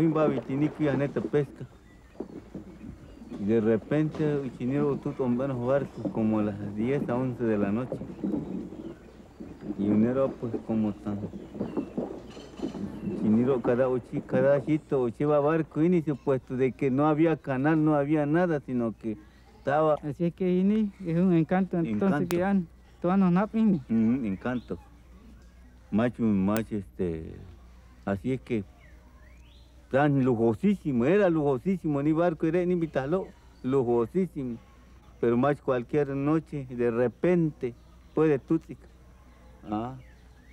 va himba vitiniki aneta pesca. Y de repente Uchiniro tú tomamos barcos como a las 10 a 11 de la noche. Y unero pues como tan Chiniro cada ochi, cada chito va barco y supuesto de que no había canal, no había nada, sino que estaba. Así es que ini es un encanto entonces que han todos nos encanto. Macho, macho, este, así es que tan lujosísimo, era lujosísimo, ni barco era ni vitalo, lujosísimo. Pero más cualquier noche, de repente, puede tútica. Ah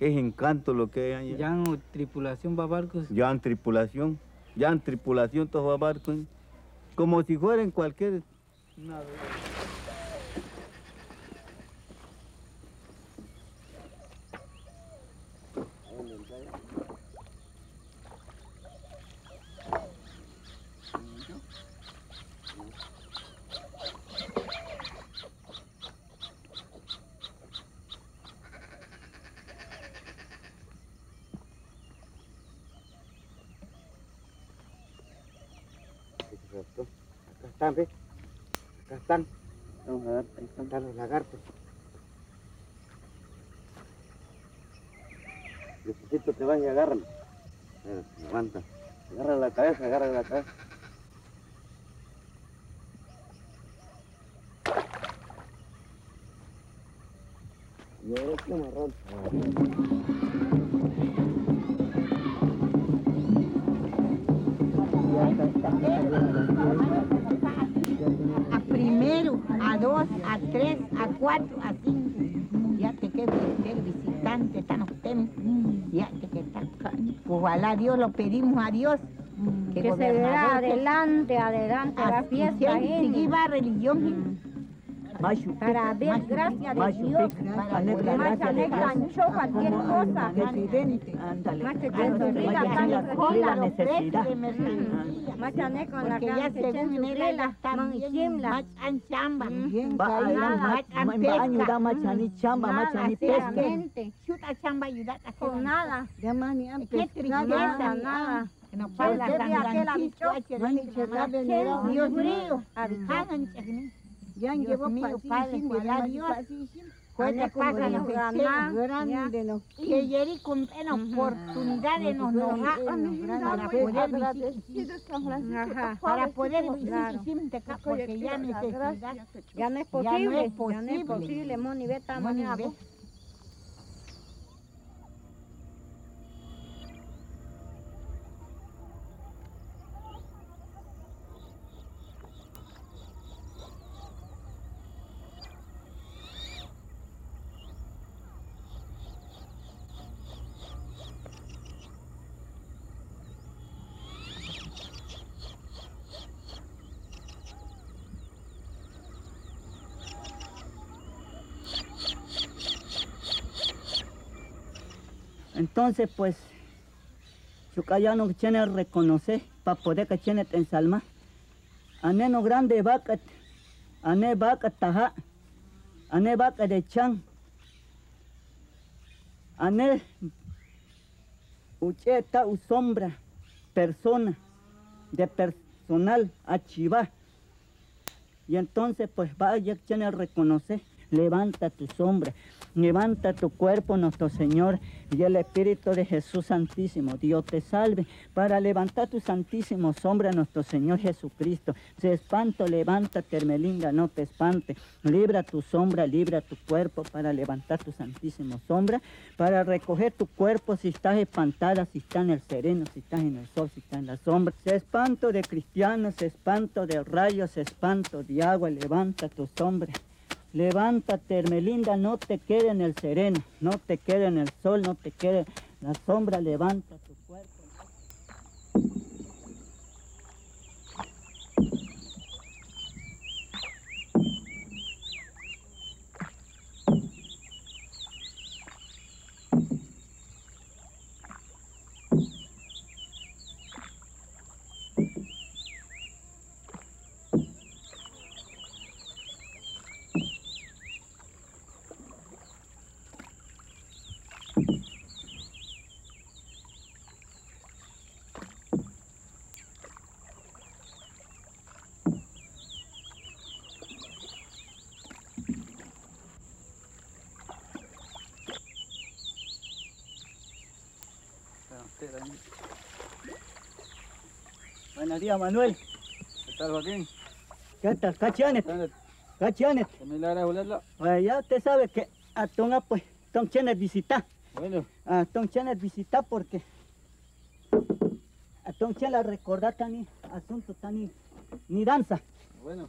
es encanto lo que hay. Ya en tripulación va barcos. Ya en tripulación, ya en tripulación todos va barcos. Como si fueran cualquier... Acá están, ¿ves? Acá están. Vamos a ver, ahí están los lagartos. Necesito que van y agarran. levanta. Agarra la cabeza, agarra la cabeza. Y ahora es marrón. A primero, a dos, a tres, a cuatro, a cinco. Ya te queda el visitante, están ustedes. Ya te queda. Ojalá Dios lo pedimos a Dios. Que, se verá adelante, adelante la fiesta. Seguir la religión. Para ver, gracias a Dios, para más anexo cualquier cosa. Más que tenga la necesidad. Más la ya según él la chimla. Más chamba. Nada. Más chamba, más pesca. Chuta chamba Con nada. Nada. No para la Dios mío. Yan llevo mío, padre, cuidar Dios. Cuenta pasa los grandes, que yeri con una oportunidad de nos para poder para poder visitar porque ya no es posible, ya no es posible, Moni, ve, Entonces, pues, no tiene reconocer para poder que tiene en salma. Ane no grande vaca, ane vaca taja, ane vaca de chan, ane ucheta u sombra, persona, de personal, achiva. Y entonces, pues, vaya, tiene reconocer, levanta tu sombra. Levanta tu cuerpo, nuestro Señor, y el Espíritu de Jesús Santísimo. Dios te salve para levantar tu santísimo sombra, nuestro Señor Jesucristo. Se espanto, levántate, Hermelinda, no te espante. Libra tu sombra, libra tu cuerpo para levantar tu santísimo sombra, para recoger tu cuerpo si estás espantada, si estás en el sereno, si estás en el sol, si estás en la sombra. Se espanto de cristianos, se espanto de rayos, se espanto de agua, levanta tu sombra. Levántate, Hermelinda, no te quede en el sereno, no te quede en el sol, no te quede la sombra, levanta Buenos días, Manuel. ¿Qué tal, Joaquín? ¿Qué tal? ¿Cachanes? ¿Cachanes? ¿Me la Pues ya usted sabe que a Tonga, pues, Ton Chenes visita. Bueno. A Ton Chenes visita porque a Ton Chenes recordar tan asunto tan ni danza. Bueno.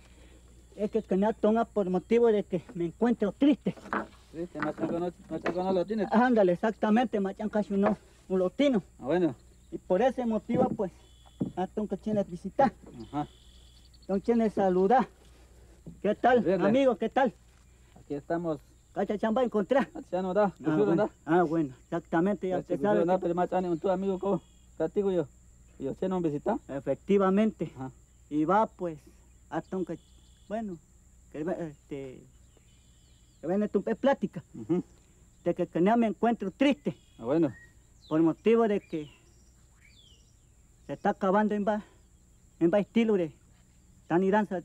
Es que que Tonga por motivo de que me encuentro triste. Triste, no lo tiene. Ándale, exactamente, machan casi no, un lotino. Ah, bueno. Y por ese motivo, pues, a Tonga Chenes visita. Ajá. Don Chenes saluda. ¿Qué tal, amigo? ¿Qué tal? Aquí estamos. ¿Cacha chamba encontrar? Ya no da. Ah, bueno. ah, bueno, exactamente, ya usted sabe. No, pero más un tu amigo, ¿cómo? Castigo yo. ¿Y usted no visita? Efectivamente. Ajá. Y va, pues, a Tonga, bueno, que, este, que viene tu plática. De que, que me encuentro triste. Ah, bueno. Por motivo de que se está acabando en va, en va estilo de tan danza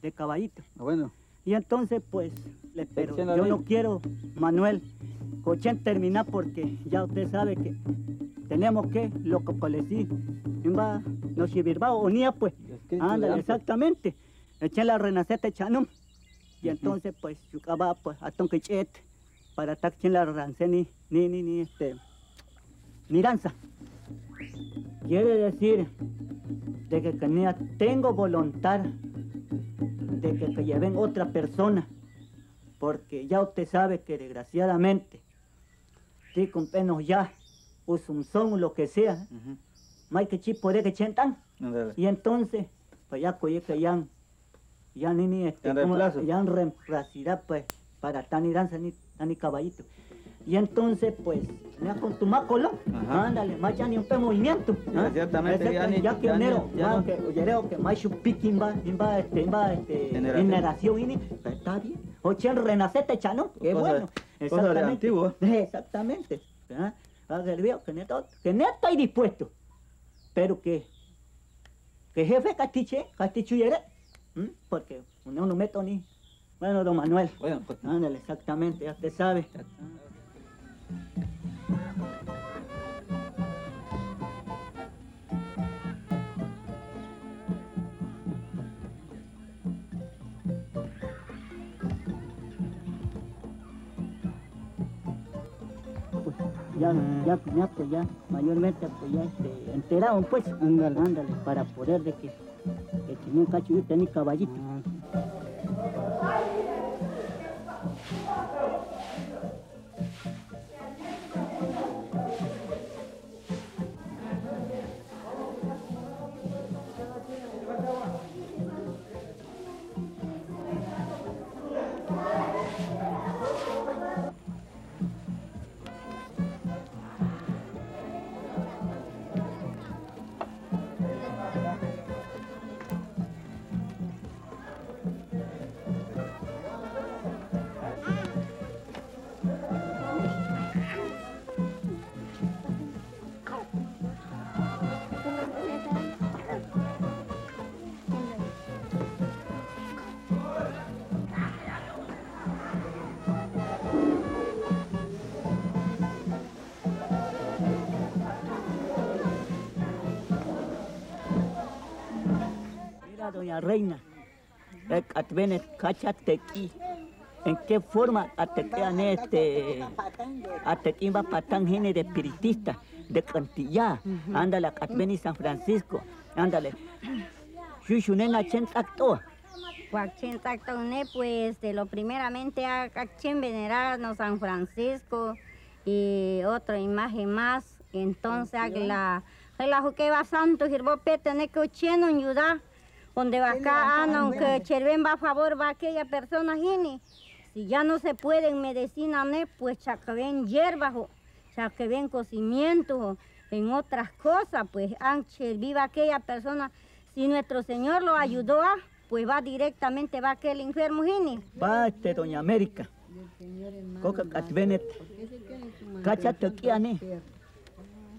de caballito. Ah, bueno. Y entonces, pues, le, pero yo no quiero, Manuel, cochen terminar porque ya usted sabe que tenemos que, lo que colecí, va, no si o ni pues, anda, exactamente, echen la renacete chanum. Y entonces, pues, va, pues, a que chet, para estar la rance ni, ni, ni, ni, este, ni danza. Quiere decir de que, que tengo voluntad de que, lleven otra persona, porque ya usted sabe que desgraciadamente, si con penos ya, pues un son lo que sea, hay que chip puede que chentan, y entonces, pues ya que ya, ya ni ni este, ya en reemplazará pues, para tan danza ni, ni caballito. Y entonces, pues, me con tu macolo, ándale, más ya ni un movimiento. ¿ah? Exactamente, ya ni... Ya que enero, ya que, yo que más piqui va, va, este, va, este, generación, y pues, está bien. Oye, renacete chano, qué bueno. Exactamente. Exactamente. ¿ah? que neto, que neto estoy dispuesto. Pero que, que jefe castiche, castichuyere, porque no, no meto ni. Bueno, don Manuel. Bueno, pues. Ándale, exactamente, ya usted sabe. Ya, ya, ya, pues ya, mayormente pues ya este, enterado pues, ándale, ándale, para poder de que, que tenía un cachorrito ni caballito. Doña reina, atvenes cachatequi, en qué forma atequean este, atequimba patán gene de espiritista, de cantillá, ándale, atvenis San Francisco, ándale, shushunen chen tacto. Cuachen ne pues de lo primeramente a chen venerarnos San Francisco y otra imagen más, entonces la la que va santo girbopete ne que cheno ayudar donde va acá, aunque cherven va a favor, va aquella persona, gini. Si ya no se puede en medicina, pues ven hierbas, ven cocimientos, en otras cosas, pues anche viva aquella persona. Si nuestro Señor lo ayudó, pues va directamente, va aquel enfermo, gini. Va este, doña América. Coca Catvenet. Cáchate aquí,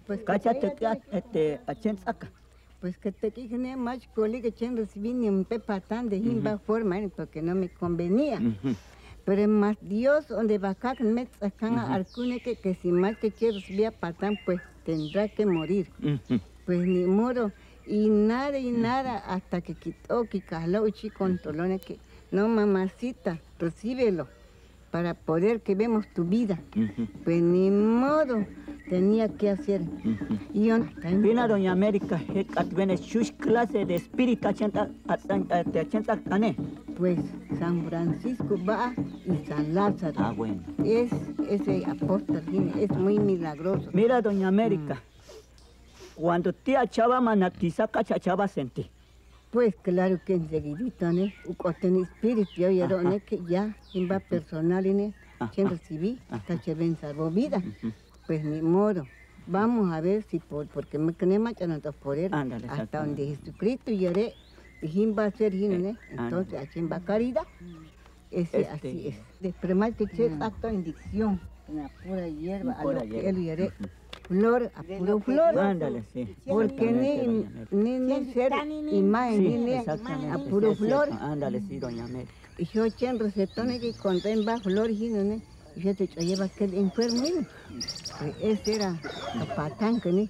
Pues cáchate aquí, este, a saca pues que te dije, más que chen recibí ni un pepatán de himba forma, porque no me convenía. Pero más Dios donde va acá me sacan uh que, que si más que quiero subir a patán, pues tendrá que morir. Pues ni modo. Y nada y nada hasta que quitó, que caló y controló que no mamacita, recíbelo para poder que vemos tu vida. Pues ni modo tenía que hacer. Y yo, Vina Doña América, viene sus clase de espíritu achenta Pues San Francisco va y San Lázaro. Ah, bueno. Es ese apóstol, es muy milagroso. Mira, Doña América, mm. cuando tía chava manatiza, cachachaba sentí. Pues claro que enseguidito, ¿no? Con espíritu, yo ya, que ya, en va personal, ¿no? Quien recibí, hasta que ven salvo vida. Pues ni modo. Vamos a ver si por, porque me quedé machando por él. hasta donde Jesucristo lloré, y va a ser, ¿no? Entonces, aquí en va caridad. Ese, este... así es. Después más que acto de indicción, en la pura hierba, a lo que él lloré flor, a puro flor. Ándale, sí. Porque ni, ni, ni ser imagen, ni, ni a puro flor. Ándale, sí, doña América. Y yo en recetones que conten va flor y no, y yo te lleva aquel enfermo, ese era el patán que ni.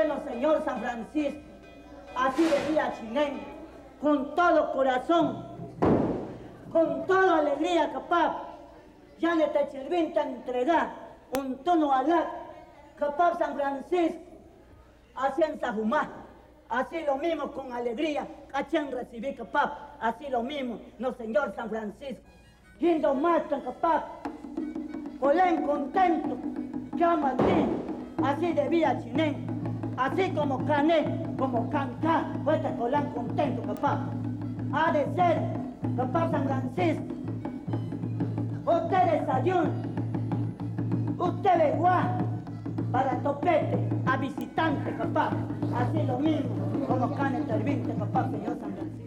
Señor San Francisco, así decía Chinén, con todo corazón, con toda alegría capaz, ya le te chervinta entregar un tono alá, capaz San Francisco, así en Sajumá, así lo mismo con alegría, cachan recibir capaz, así lo mismo, no Señor San Francisco, yendo más tan capaz, en contento, que así debía Chinén, así como Cané, como Cancá, pues te colán contento, papá. Ha de ser, papá San Francisco. Usted desayuno, usted ve para topete, a visitante, papá. Así lo mismo, como Cane Tervinte, papá, señor San Francisco.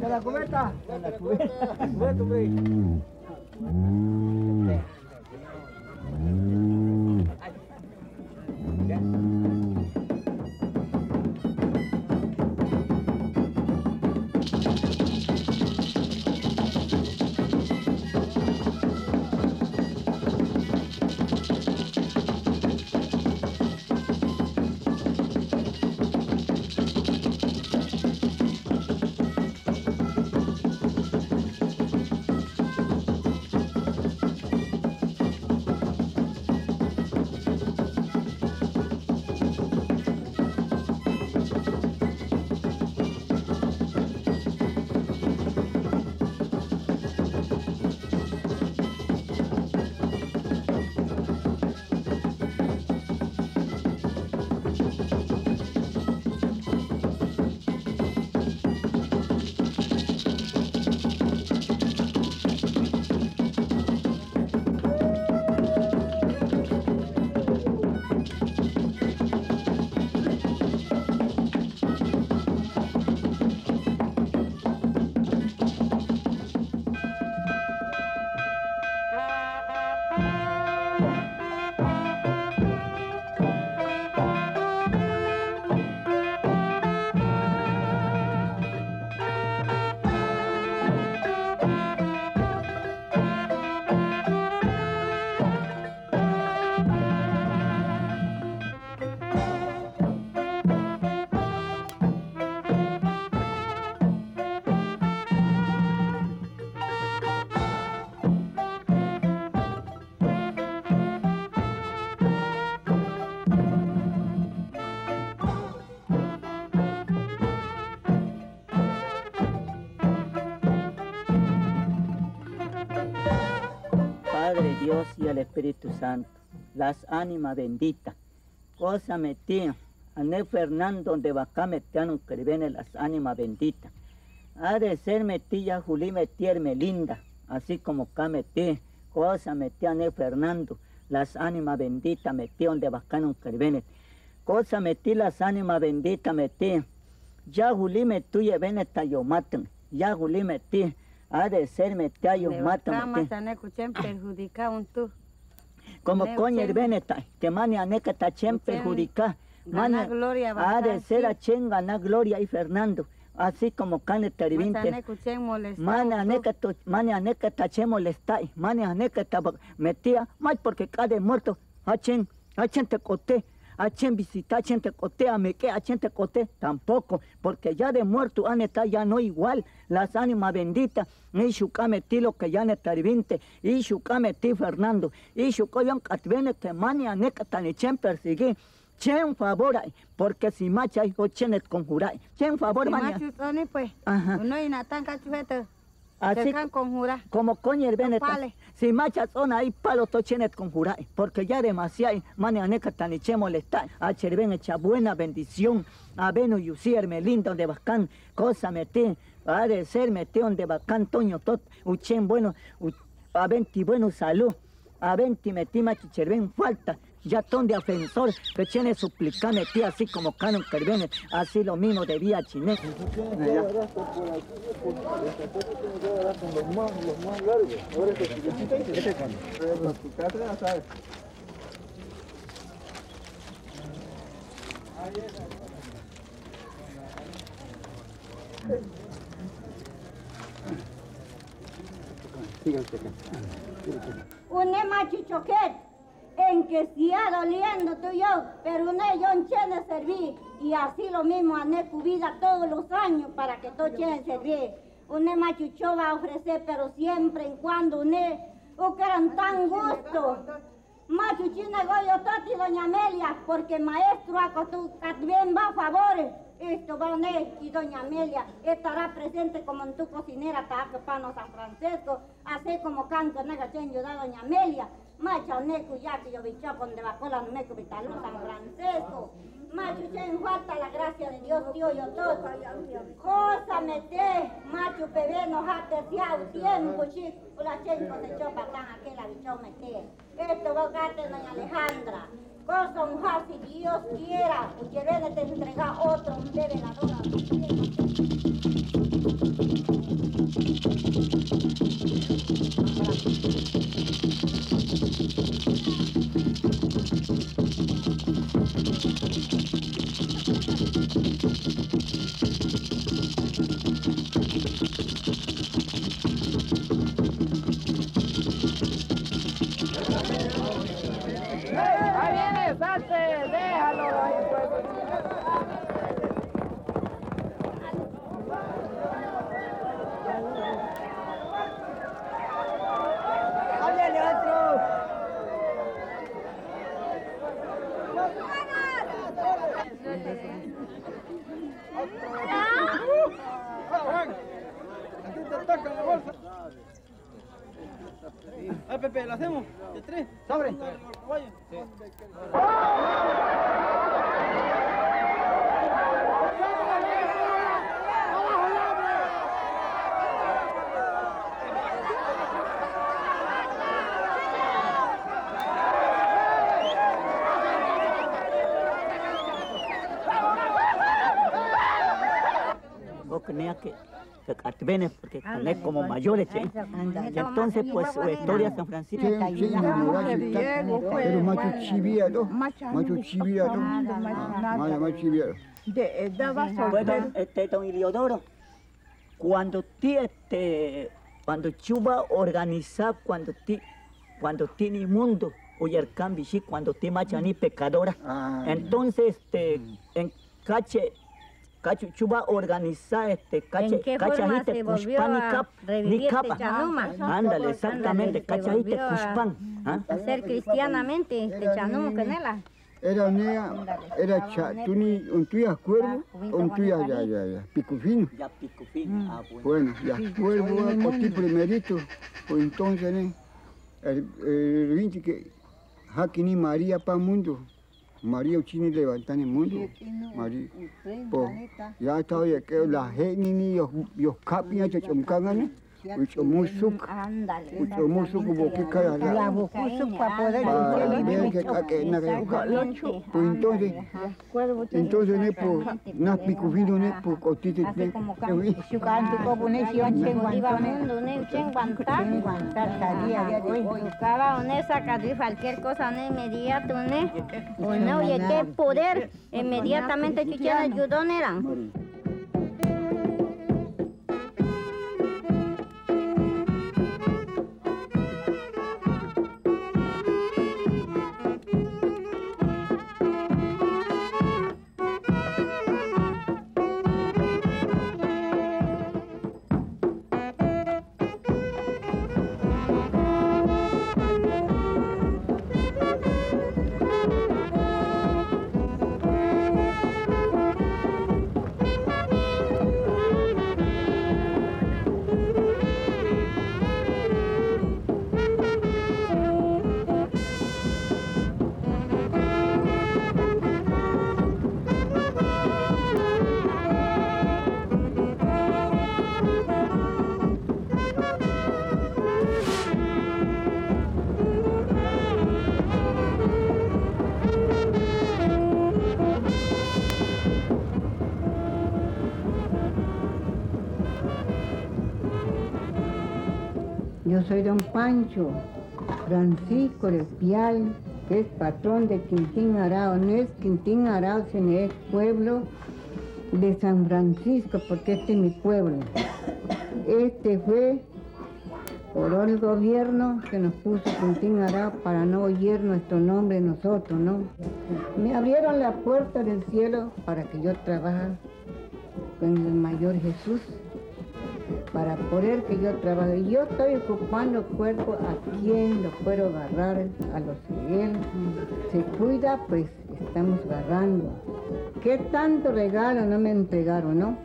¿De la cubeta? De la cubeta. Bye. Espíritu Santo, las ánimas benditas. Cosa metí, Ané Fernando de Bacá metiano que viene las ánimas benditas. Ha de ser metilla Juli metierme linda, así como acá metí, cosa metí Ané Fernando, las ánimas benditas metí donde bacano que viene. Cosa metí las ánimas benditas metí. Ya Juli metí y ven yo matan. Ya Juli metí ha de ser metayo mata perjudicar un tú. Como coño el beneta, que mani aneca tachen perjudicar. Mani ha de ser a chen ganar gloria y Fernando. Así como cane tervinte. Mani aneca mani aneca tachen molestar. Mani aneca metía, más porque cada muerto. Achen, achen te coté a chen visita, a chen te cote, a me que, a chen te cote, tampoco, porque ya de muerto han está ya no igual, las ánimas benditas, y shucame ti lo que ya ne tarvinte, y ti Fernando, y shucoyan catvene que mani aneca tan chen persigui, chen favor porque si macha hijo chenet conjurai, chen favor mani. pues, Ajá. uno y natan cachuete. Así como coño el beneta. Si machas son ahí palo tochenet conjurai, porque ya demasiado mane aneca taniche molestar. A cherben echa buena bendición. A beno yusi lindo de bacán, cosa mete, a de ser mete donde bacán toño tot, uchen bueno, a venti bueno salud. A venti metí machicherben falta ya ton de ofensor, que tiene suplicame así como canon que así lo mismo debía chine. Un machichoquet en que siga doliendo tú y yo, pero una yo en serví y así lo mismo ané vida todos los años para que todo chene servir. Une machucho va a ofrecer, pero siempre en cuando une, o que eran tan gusto. Machuchina goyo toti doña Amelia, porque maestro acostu bien va a favor. Esto va a y doña Amelia estará presente como en tu cocinera pano San Francisco, así como canto nega chen da doña Amelia. Macho neku yaki yo bichapo donde bajó la neku vitalo San Francisco. Macho chen falta la gracia de Dios tío yo todo. Cosa mete, macho bebé nos ha terciado tiempo chico. La chen cosechó patán aquella bicho mete. Esto va a doña Alejandra. Cosa un si Dios quiera, y que te entregar otro un bebé la Venes, porque es como mayores, ¿eh? Y entonces, pues, historia San Francisco. Sí, sí, pero macho chiviado, macho chiviado, macho chiviado. Bueno, este, don Iliodoro, cuando ti, este, cuando chuba organiza, cuando ti, cuando tiene mundo, oye el cambio, sí, cuando ti machani pecadora, ah, entonces, este, en cache, cacho chuba organiza este cache ¿En qué forma se volvió a revivir este chanuma? Ándale, exactamente, cachajite cuspan. ¿ah? Hacer cristianamente este chanuma canela. Era nea, era cha, tú ni un tuya cuervo, un tuya ya, ya, ya, picufino. Ya picufino, ah, bueno. Bueno, ya, cuervo, por ti primerito, pues entonces, ¿eh? el, el que Hakini María pa mundo. María Uchini levantan el mundo. María. Po, ya estaba ya que la gente ni los los capia que chomkangan. Ucho musuk. Ucho musuk boque cada La bucuso para poder Para ver que que que pues entonces entonces ne po na picuvino ne po cotite ne. Guantone. mundo, ne, chen guantar. Cheng guantar tadía ya de hoy. Una sacar cualquier cosa ne inmediato, ne. Bueno, oye, qué poder. Inmediatamente chichén ayudó, eran. Yo soy don Pancho Francisco de Pial, que es patrón de Quintín Arao. No es Quintín Arao, sino es pueblo de San Francisco, porque este es mi pueblo. Este fue por el gobierno que nos puso Quintín Arao para no oír nuestro nombre nosotros, ¿no? Me abrieron la puerta del cielo para que yo trabaje con el mayor Jesús para poder que yo trabaje. Yo estoy ocupando cuerpo a quien lo puedo agarrar, a los que él se cuida, pues estamos agarrando. ¿Qué tanto regalo no me entregaron, no?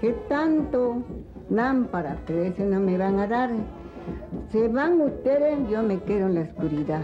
¿Qué tanto lámpara que ese no me van a dar? Se van ustedes, yo me quedo en la oscuridad.